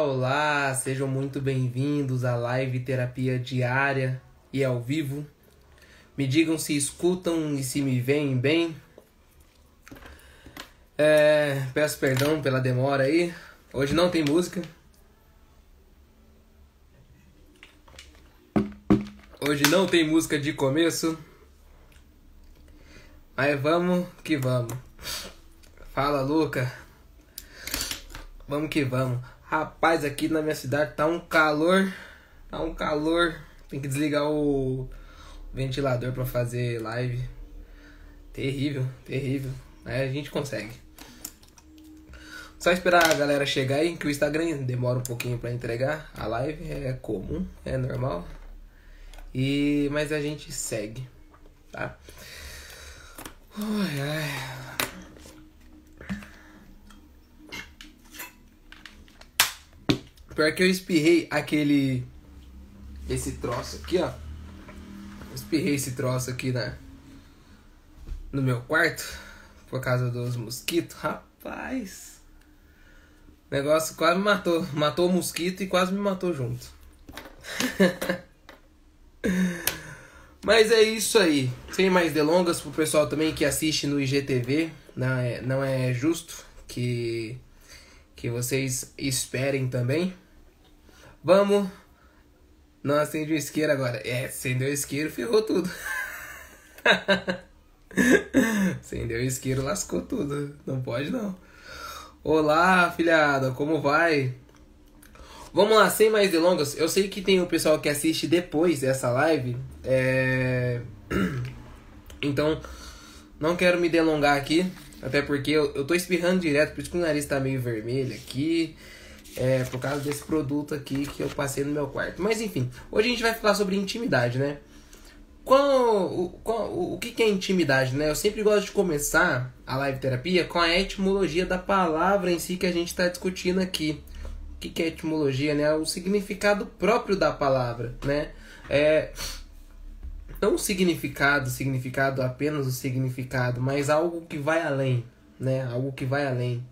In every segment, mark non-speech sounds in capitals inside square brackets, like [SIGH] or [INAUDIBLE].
Olá, sejam muito bem-vindos à live terapia diária e ao vivo. Me digam se escutam e se me veem bem. É, peço perdão pela demora aí. Hoje não tem música. Hoje não tem música de começo. Mas vamos que vamos. Fala, Luca. Vamos que vamos. Rapaz, aqui na minha cidade tá um calor. Tá um calor. Tem que desligar o ventilador para fazer live. Terrível, terrível. Mas a gente consegue. Só esperar a galera chegar aí, que o Instagram demora um pouquinho para entregar. A live é comum, é normal. E mas a gente segue, tá? Ai, ai. Pior que eu espirrei aquele. Esse troço aqui, ó. Espirrei esse troço aqui na. No meu quarto. Por causa dos mosquitos. Rapaz. O negócio quase me matou. Matou o mosquito e quase me matou junto. [LAUGHS] Mas é isso aí. Sem mais delongas, pro pessoal também que assiste no IGTV. Não é, não é justo que, que vocês esperem também. Vamos. Não acende o isqueiro agora. É, acendeu o isqueiro, ferrou tudo. [LAUGHS] acendeu o isqueiro, lascou tudo. Não pode não. Olá, filhada, como vai? Vamos lá, sem mais delongas. Eu sei que tem o pessoal que assiste depois dessa live. É... [CLEARS THROAT] Então, não quero me delongar aqui. Até porque eu, eu tô espirrando direto, por isso que o nariz tá meio vermelho aqui é, por causa desse produto aqui que eu passei no meu quarto. Mas enfim, hoje a gente vai falar sobre intimidade, né? Qual, o, qual, o, que, que é intimidade, né? Eu sempre gosto de começar a live terapia com a etimologia da palavra em si que a gente está discutindo aqui. O que, que é etimologia, né? O significado próprio da palavra, né? É, não o significado, significado apenas o significado, mas algo que vai além, né? Algo que vai além.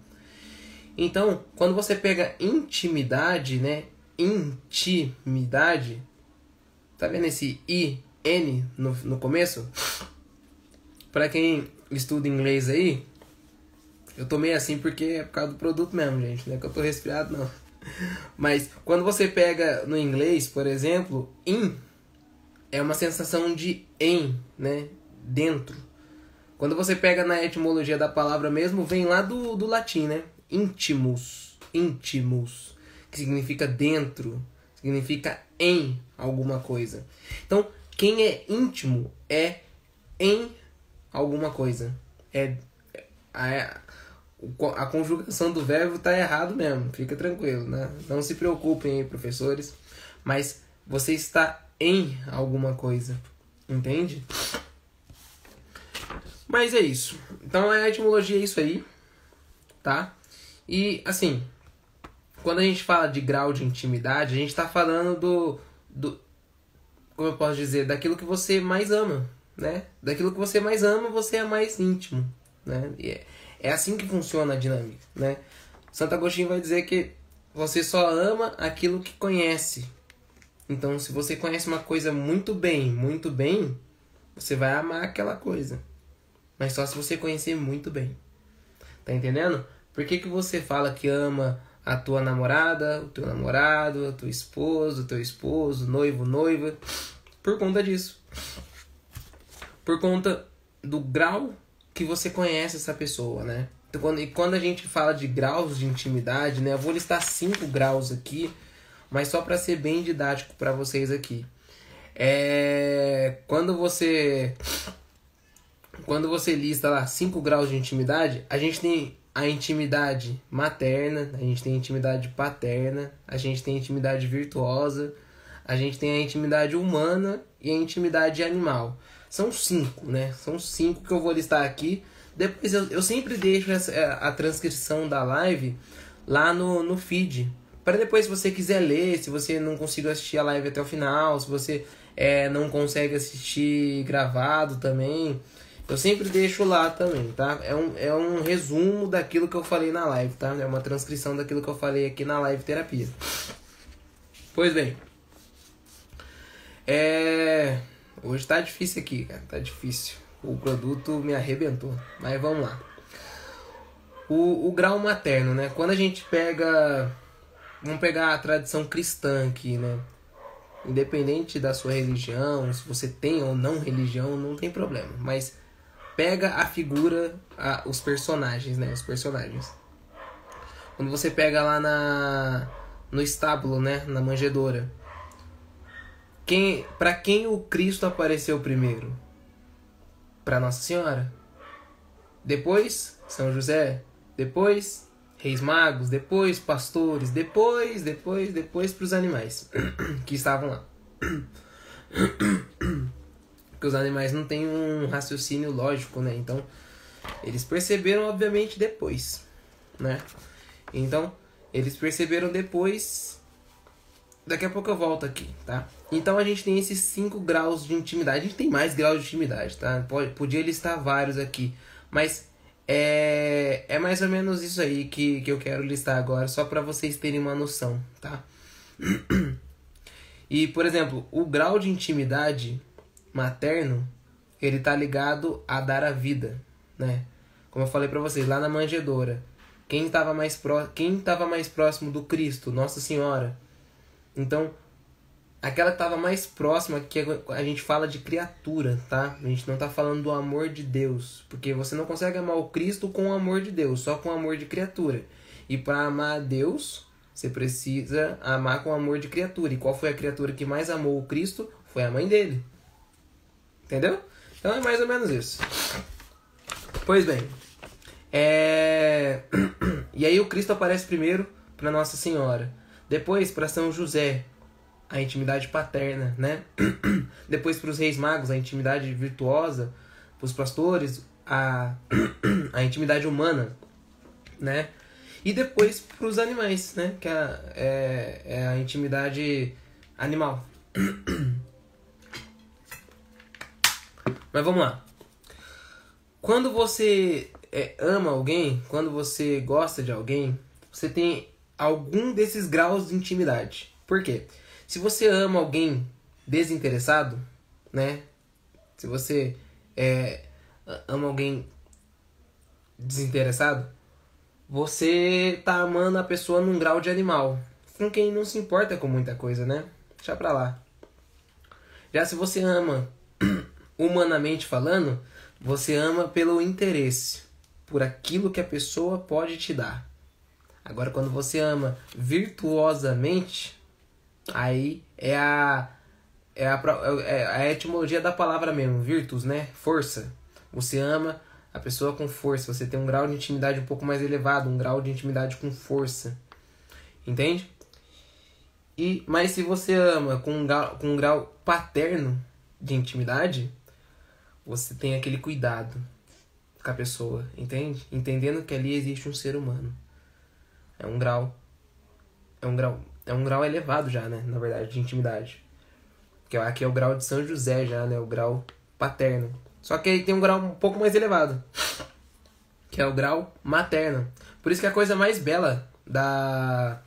Então, quando você pega intimidade, né? Intimidade, tá vendo esse I, N no, no começo? Para quem estuda inglês aí, eu tomei assim porque é por causa do produto mesmo, gente, não é que eu tô resfriado não. Mas quando você pega no inglês, por exemplo, in é uma sensação de em, né? Dentro. Quando você pega na etimologia da palavra mesmo, vem lá do, do latim, né? Íntimos, íntimos, que significa dentro, significa em alguma coisa. Então, quem é íntimo é em alguma coisa. É a, a conjugação do verbo tá errado mesmo, fica tranquilo, né? Não se preocupem aí, professores, mas você está em alguma coisa, entende? Mas é isso. Então a etimologia é isso aí, tá? E, assim, quando a gente fala de grau de intimidade, a gente está falando do, do. Como eu posso dizer? Daquilo que você mais ama, né? Daquilo que você mais ama, você é mais íntimo, né? E é, é assim que funciona a dinâmica, né? Santo Agostinho vai dizer que você só ama aquilo que conhece. Então, se você conhece uma coisa muito bem, muito bem, você vai amar aquela coisa. Mas só se você conhecer muito bem. Tá entendendo? Por que, que você fala que ama a tua namorada, o teu namorado, a tua esposa, o teu esposo, noivo, noiva? Por conta disso. Por conta do grau que você conhece essa pessoa, né? Então, quando, e quando a gente fala de graus de intimidade, né? Eu vou listar cinco graus aqui, mas só para ser bem didático para vocês aqui. É, quando você quando você lista lá cinco graus de intimidade, a gente tem a intimidade materna, a gente tem a intimidade paterna, a gente tem a intimidade virtuosa, a gente tem a intimidade humana e a intimidade animal. São cinco, né? São cinco que eu vou listar aqui. Depois eu, eu sempre deixo essa, é, a transcrição da live lá no, no feed. Para depois, se você quiser ler, se você não conseguiu assistir a live até o final, se você é, não consegue assistir gravado também, Eu sempre deixo lá também, tá? É um, é um resumo daquilo que eu falei na live, tá? É uma transcrição daquilo que eu falei aqui na live terapia. Pois bem. É. Hoje tá difícil aqui, cara. Tá difícil. O produto me arrebentou. Mas vamos lá. O, o grau materno, né? Quando a gente pega. Vamos pegar a tradição cristã aqui, né? Independente da sua religião, se você tem ou não religião, não tem problema. Mas pega a figura, a, os personagens, né? Os personagens. Quando você pega lá na no estábulo, né, na manjedoura. Quem, para quem o Cristo apareceu primeiro? Para Nossa Senhora. Depois São José, depois Reis Magos, depois pastores, depois, depois, depois para os animais [CLEARS THROAT] que estavam lá. [CLEARS THROAT] Porque os animais não têm um raciocínio lógico, né? Então, eles perceberam, obviamente, depois, né? Então, eles perceberam depois. Daqui a pouco eu volto aqui, tá? Então a gente tem esses cinco graus de intimidade. A gente tem mais graus de intimidade, tá? Pode, podia listar vários aqui. Mas é, é mais ou menos isso aí que, que eu quero listar agora, só para vocês terem uma noção, tá? [CLEARS THROAT] E, por exemplo, o grau de intimidade materno, ele tá ligado a dar a vida, né? Como eu falei para vocês, lá na manjedoura, quem estava mais, pró quem mais próximo do Cristo? Nossa Senhora. Então, aquela que estava mais próxima, que a gente fala de criatura, tá? A gente não está falando do amor de Deus. Porque você não consegue amar o Cristo com o amor de Deus, só com o amor de criatura. E para amar a Deus, você precisa amar com o amor de criatura. E qual foi a criatura que mais amou o Cristo? Foi a mãe dele. Entendeu? Então é mais ou menos isso. Pois bem, é... [CLEARS THROAT] E aí o Cristo aparece primeiro para Nossa Senhora, depois para São José, a intimidade paterna, né? [CLEARS THROAT] depois para os Reis Magos, a intimidade virtuosa, para os pastores, a, [CLEARS THROAT] a intimidade humana, né? E depois para os animais, né? Que é, é, é a intimidade animal. Mas vamos lá. Quando você é, ama alguém, quando você gosta de alguém, você tem algum desses graus de intimidade. Por quê? Se você ama alguém desinteressado, né? Se você é, ama alguém desinteressado, você tá amando a pessoa num grau de animal. Com quem não se importa com muita coisa, né? Deixa pra lá. Já se você ama humanamente falando, você ama pelo interesse por aquilo que a pessoa pode te dar. Agora, quando você ama virtuosamente, aí é a, é a, é a etimologia da palavra mesmo, virtus, né? Força. Você ama a pessoa com força, você tem um grau de intimidade um pouco mais elevado, um grau de intimidade com força. Entende? E, mas se você ama com um grau, com um grau paterno de intimidade, você tem aquele cuidado com a pessoa, entende? Entendendo que ali existe um ser humano. É um grau. É um grau. É um grau elevado já, né? Na verdade, de intimidade. Que aqui é o grau de São José já, né? O grau paterno. Só que aí tem um grau um pouco mais elevado. Que é o grau materno. Por isso que a coisa mais bela da.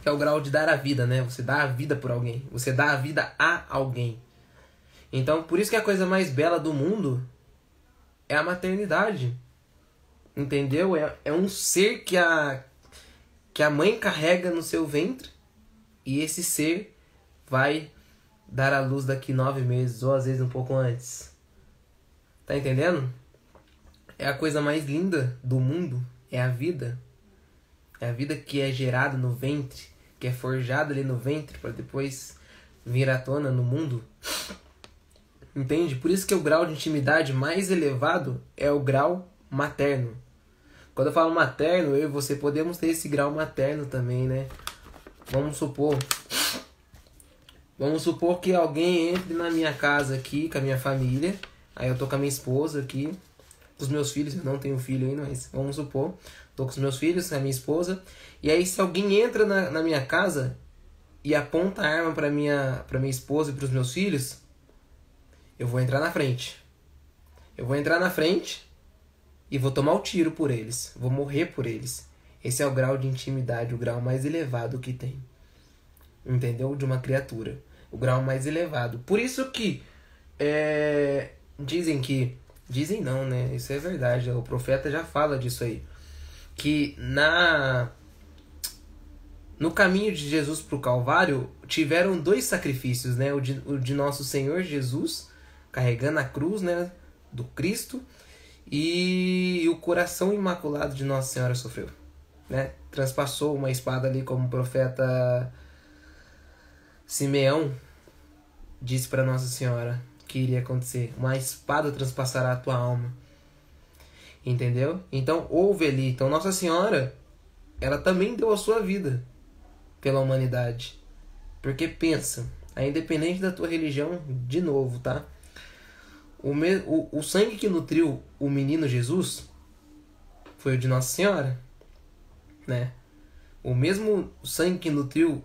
Que é o grau de dar a vida, né? Você dá a vida por alguém. Você dá a vida a alguém. Então, por isso que a coisa mais bela do mundo é a maternidade. Entendeu? É, é um ser que a, que a mãe carrega no seu ventre e esse ser vai dar à luz daqui nove meses ou às vezes um pouco antes. Tá entendendo? É a coisa mais linda do mundo. É a vida. É a vida que é gerada no ventre, que é forjada ali no ventre para depois vir à tona no mundo. Entende? Por isso que o grau de intimidade mais elevado é o grau materno. Quando eu falo materno, eu e você podemos ter esse grau materno também, né? Vamos supor. Vamos supor que alguém entre na minha casa aqui com a minha família. Aí eu tô com a minha esposa aqui, com os meus filhos, eu não tenho filho ainda, mas vamos supor. Tô com os meus filhos, com a minha esposa. E aí se alguém entra na, na minha casa e aponta a arma para minha, pra minha esposa e para os meus filhos, eu vou entrar na frente. Eu vou entrar na frente e vou tomar o tiro por eles. Vou morrer por eles. Esse é o grau de intimidade, o grau mais elevado que tem. Entendeu? De uma criatura. O grau mais elevado. Por isso que é, dizem que. Dizem não, né? Isso é verdade. O profeta já fala disso aí. Que na. No caminho de Jesus para o Calvário, tiveram dois sacrifícios, né? O de, o de nosso Senhor Jesus, carregando a cruz, né? Do Cristo, e o coração imaculado de Nossa Senhora sofreu, né? Transpassou uma espada ali como o profeta Simeão disse para Nossa Senhora que iria acontecer. Uma espada transpassará a tua alma. Entendeu? Então houve ali. Então Nossa Senhora, ela também deu a sua vida pela humanidade. Porque pensa, a independente da tua religião, de novo, tá? O, me, o, o sangue que nutriu o menino Jesus foi o de Nossa Senhora, né? O mesmo sangue que nutriu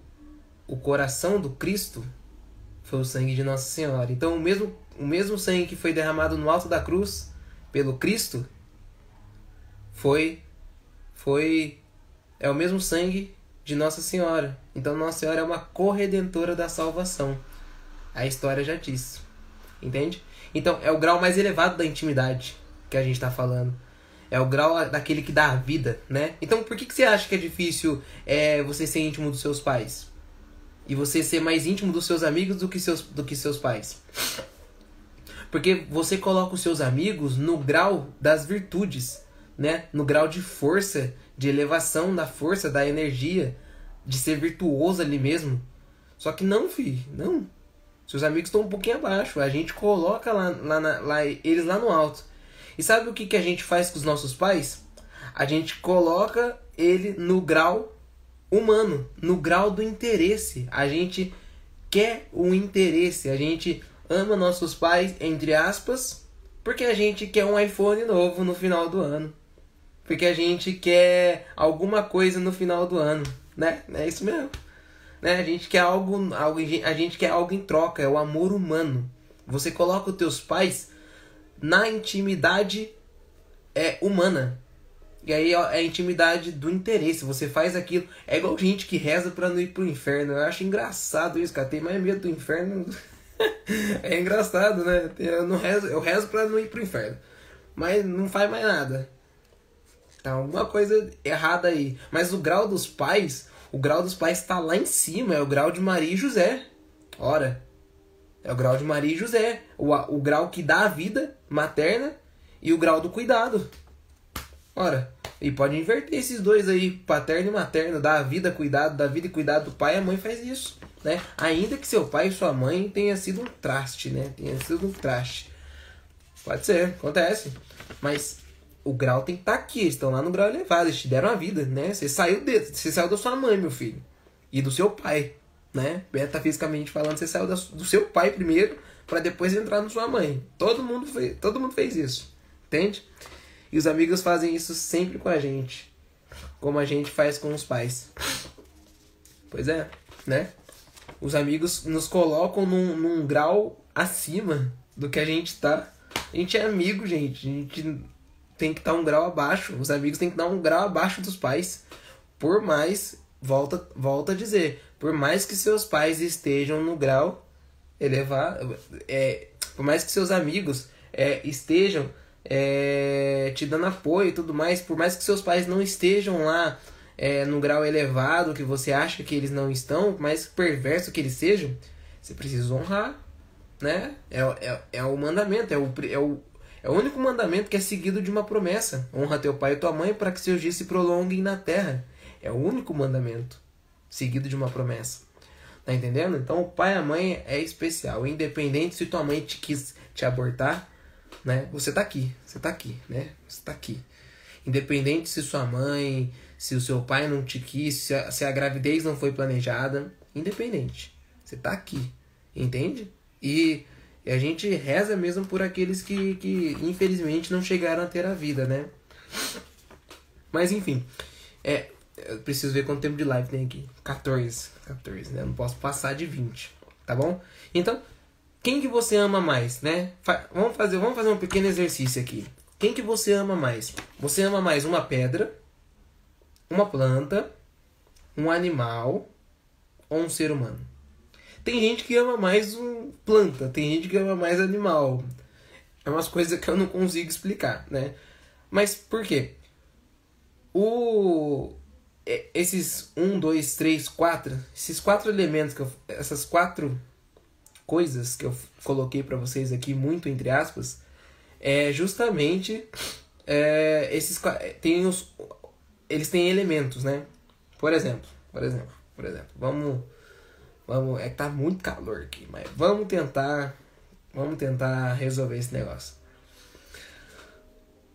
o coração do Cristo foi o sangue de Nossa Senhora. Então, o mesmo, o mesmo sangue que foi derramado no alto da cruz pelo Cristo foi foi é o mesmo sangue de Nossa Senhora. Então Nossa Senhora é uma corredentora da salvação. A história já disse. Entende? Então é o grau mais elevado da intimidade que a gente está falando. É o grau daquele que dá a vida, né? Então por que, que você acha que é difícil é, você ser íntimo dos seus pais? E você ser mais íntimo dos seus amigos do que seus, do que seus pais? Porque você coloca os seus amigos no grau das virtudes, né? No grau de força de elevação da força, da energia, de ser virtuoso ali mesmo. Só que não, filho, não. Seus amigos estão um pouquinho abaixo. A gente coloca lá, lá, na, lá eles lá no alto. E sabe o que, que a gente faz com os nossos pais? A gente coloca ele no grau humano, no grau do interesse. A gente quer o interesse, a gente ama nossos pais, entre aspas, porque a gente quer um iPhone novo no final do ano porque a gente quer alguma coisa no final do ano, né? É isso mesmo. Né? A gente quer algo, algo, a gente quer algo em troca, é o amor humano. Você coloca os teus pais na intimidade é humana. E aí é a intimidade do interesse. Você faz aquilo. É igual gente que reza para não ir pro inferno. Eu acho engraçado isso, cara. Tem mais medo do inferno. [LAUGHS] é engraçado, né? Eu não rezo, eu rezo para não ir pro inferno. Mas não faz mais nada. Tá alguma coisa errada aí. Mas o grau dos pais, o grau dos pais está lá em cima, é o grau de Maria e José. Ora, é o grau de Maria e José. O, o grau que dá a vida materna e o grau do cuidado. Ora, e pode inverter esses dois aí, paterno e materno, dá a vida, cuidado, da vida e cuidado do pai, a mãe faz isso, né? Ainda que seu pai e sua mãe tenha sido um traste, né? Tenha sido um traste. Pode ser, acontece. Mas o grau tem que estar tá aqui, eles estão lá no grau elevado, eles te deram a vida, né? Você saiu de, você saiu da sua mãe, meu filho, e do seu pai, né? Metafisicamente falando, você saiu da, do seu pai primeiro para depois entrar na sua mãe. Todo mundo fez, todo mundo fez isso, entende? E os amigos fazem isso sempre com a gente, como a gente faz com os pais. Pois é, né? Os amigos nos colocam num, num grau acima do que a gente tá. A gente é amigo, gente. A gente tem que estar um grau abaixo. Os amigos têm que dar um grau abaixo dos pais. Por mais, volta, volta a dizer, por mais que seus pais estejam no grau elevado, é, por mais que seus amigos é, estejam é, te dando apoio e tudo mais, por mais que seus pais não estejam lá é, no grau elevado que você acha que eles não estão, mais perverso que eles sejam, você precisa honrar, né? É, é, é o mandamento, é o, é o é o único mandamento que é seguido de uma promessa. Honra teu pai e tua mãe para que seus dias se prolonguem na terra. É o único mandamento seguido de uma promessa. Tá entendendo? Então o pai e a mãe é especial. Independente se tua mãe te quis te abortar, né? Você tá aqui. Você tá aqui, né? Você tá aqui. Independente se sua mãe, se o seu pai não te quis, se a, se a gravidez não foi planejada, independente. Você tá aqui. Entende? E e a gente reza mesmo por aqueles que, que infelizmente não chegaram a ter a vida, né? Mas enfim, é, eu preciso ver quanto tempo de live tem aqui. 14, 14, né? Não posso passar de 20, tá bom? Então, quem que você ama mais, né? Fa vamos fazer, vamos fazer um pequeno exercício aqui. Quem que você ama mais? Você ama mais uma pedra, uma planta, um animal ou um ser humano? Tem gente que ama mais um planta, tem gente que ama mais animal. É umas coisas que eu não consigo explicar, né? Mas por quê? O esses um, dois, três, quatro, esses quatro elementos que eu, essas quatro coisas que eu coloquei para vocês aqui muito entre aspas, é justamente é, esses tem os eles têm elementos, né? Por exemplo, por exemplo, por exemplo, vamos vamos é que tá muito calor aqui, mas vamos tentar vamos tentar resolver esse negócio.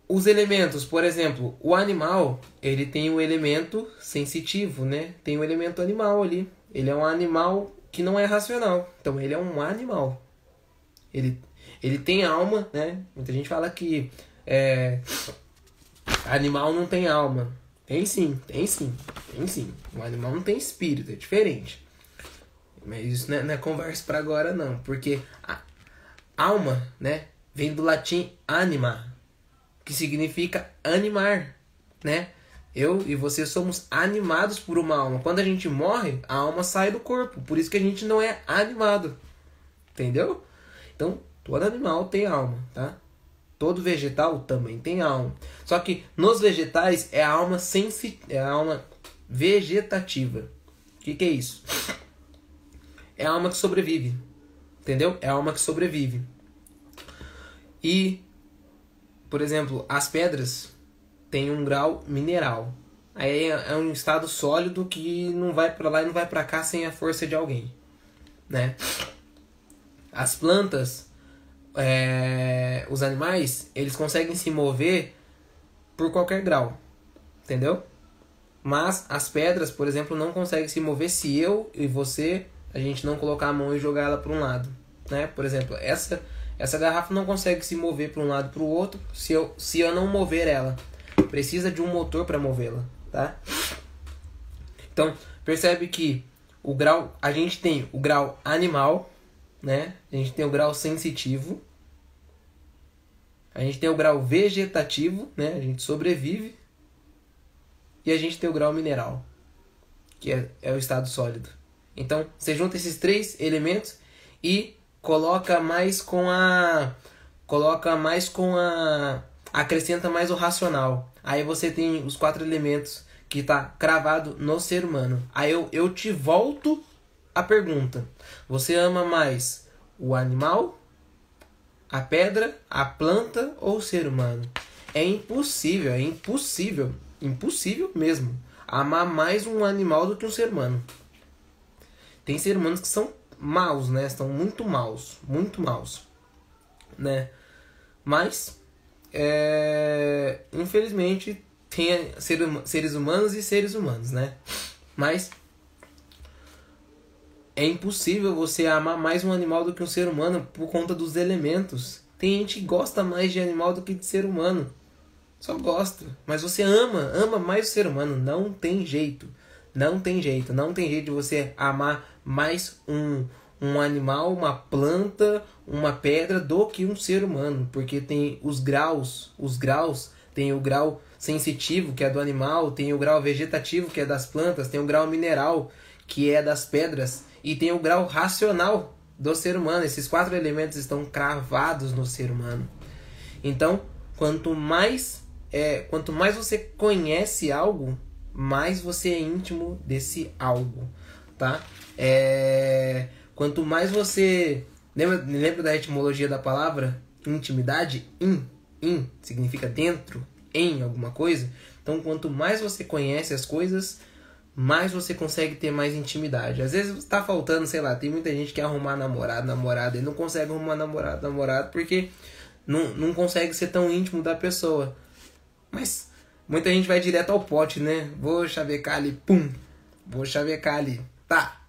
Os elementos, por exemplo, o animal, ele tem um elemento sensitivo, né? Tem um elemento animal ali. Ele é um animal que não é racional. Então ele é um animal. Ele, ele tem alma, né? Muita gente fala que é, animal não tem alma. Tem sim, tem sim, tem sim. O animal não tem espírito, é diferente. Mas isso não é, não é conversa para agora não, porque alma, né, vem do latim anima, que significa animar, né? Eu e você somos animados por uma alma. Quando a gente morre, a alma sai do corpo. Por isso que a gente não é animado. Entendeu? Então, todo animal tem alma, tá? Todo vegetal também tem alma. Só que nos vegetais é a alma sensi é a alma vegetativa. O que, que é isso? É a alma que sobrevive. Entendeu? É a alma que sobrevive. E por exemplo, as pedras têm um grau mineral. Aí é, é um estado sólido que não vai para lá e não vai para cá sem a força de alguém, né? As plantas, é, os animais, eles conseguem se mover por qualquer grau, entendeu? Mas as pedras, por exemplo, não conseguem se mover se eu e você a gente não colocar a mão e jogar ela para um lado, né? Por exemplo, essa essa garrafa não consegue se mover para um lado para o outro se eu, se eu não mover ela. Precisa de um motor para movê-la, tá? Então, percebe que o grau, a gente tem o grau animal, né? A gente tem o grau sensitivo. A gente tem o grau vegetativo, né? A gente sobrevive. E a gente tem o grau mineral, que é, é o estado sólido. Então, você junta esses três elementos e coloca mais com a coloca mais com a acrescenta mais o racional. Aí você tem os quatro elementos que está cravado no ser humano. Aí eu, eu te volto a pergunta: você ama mais o animal, a pedra, a planta ou o ser humano? É impossível, é impossível, impossível mesmo amar mais um animal do que um ser humano. Tem seres humanos que são maus, né? Estão muito maus, muito maus, né? Mas, é, infelizmente, tem seres humanos e seres humanos, né? Mas é impossível você amar mais um animal do que um ser humano por conta dos elementos. Tem gente que gosta mais de animal do que de ser humano. Só gosta. Mas você ama, ama mais o ser humano. Não tem jeito. Não tem jeito. Não tem jeito de você amar mais um, um animal, uma planta, uma pedra do que um ser humano, porque tem os graus, os graus, tem o grau sensitivo, que é do animal, tem o grau vegetativo, que é das plantas, tem o grau mineral, que é das pedras, e tem o grau racional do ser humano. Esses quatro elementos estão cravados no ser humano. Então, quanto mais é, quanto mais você conhece algo, mais você é íntimo desse algo, tá? É... Quanto mais você. Lembra, lembra da etimologia da palavra? Intimidade? In. In significa dentro, em alguma coisa. Então, quanto mais você conhece as coisas, mais você consegue ter mais intimidade. Às vezes está faltando, sei lá, tem muita gente que quer arrumar namorado, namorada, e não consegue arrumar namorado, namorado, porque não, não consegue ser tão íntimo da pessoa. Mas muita gente vai direto ao pote, né? Vou chavecar ali, pum. Vou chavecar ali. Tá,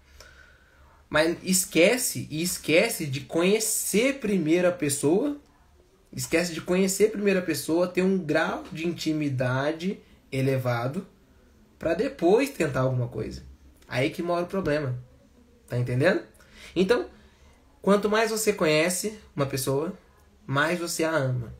mas esquece e esquece de conhecer primeiro a pessoa, esquece de conhecer primeiro a pessoa, ter um grau de intimidade elevado para depois tentar alguma coisa. Aí que mora o problema. Tá entendendo? Então, Quanto mais você conhece uma pessoa, mais você a ama.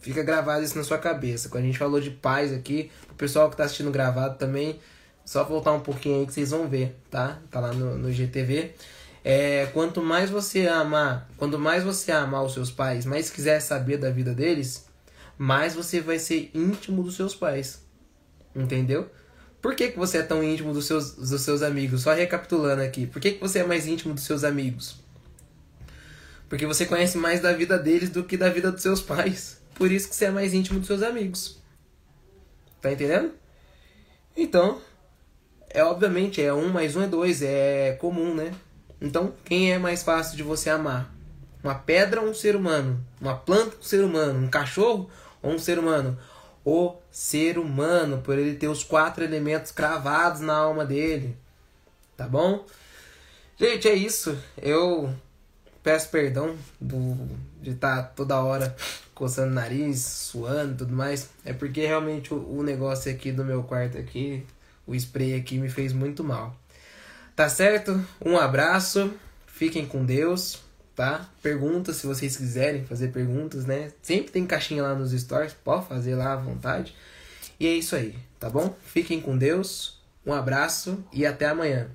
Fica gravado isso na sua cabeça. Quando a gente falou de paz aqui, o pessoal que está assistindo gravado também, só voltar um pouquinho aí que vocês vão ver, tá? Tá lá no, no GTV. É, quanto mais você amar, quanto mais você amar os seus pais, mais quiser saber da vida deles, mais você vai ser íntimo dos seus pais. Entendeu? Por que, que você é tão íntimo dos seus, dos seus amigos? Só recapitulando aqui. Por que, que você é mais íntimo dos seus amigos? Porque você conhece mais da vida deles do que da vida dos seus pais. Por isso que você é mais íntimo dos seus amigos. Tá entendendo? Então, é obviamente, é um mais um é dois, é comum, né? Então, quem é mais fácil de você amar? Uma pedra ou um ser humano? Uma planta ou um ser humano? Um cachorro ou um ser humano? O ser humano, por ele ter os quatro elementos cravados na alma dele. Tá bom? Gente, é isso. Eu peço perdão do, de estar tá toda hora coçando o nariz, suando e tudo mais. É porque realmente o, o negócio aqui do meu quarto aqui, o spray aqui me fez muito mal. Tá certo? Um abraço, fiquem com Deus, tá? Perguntas se vocês quiserem fazer perguntas, né? Sempre tem caixinha lá nos stories, pode fazer lá à vontade. E é isso aí, tá bom? Fiquem com Deus, um abraço e até amanhã.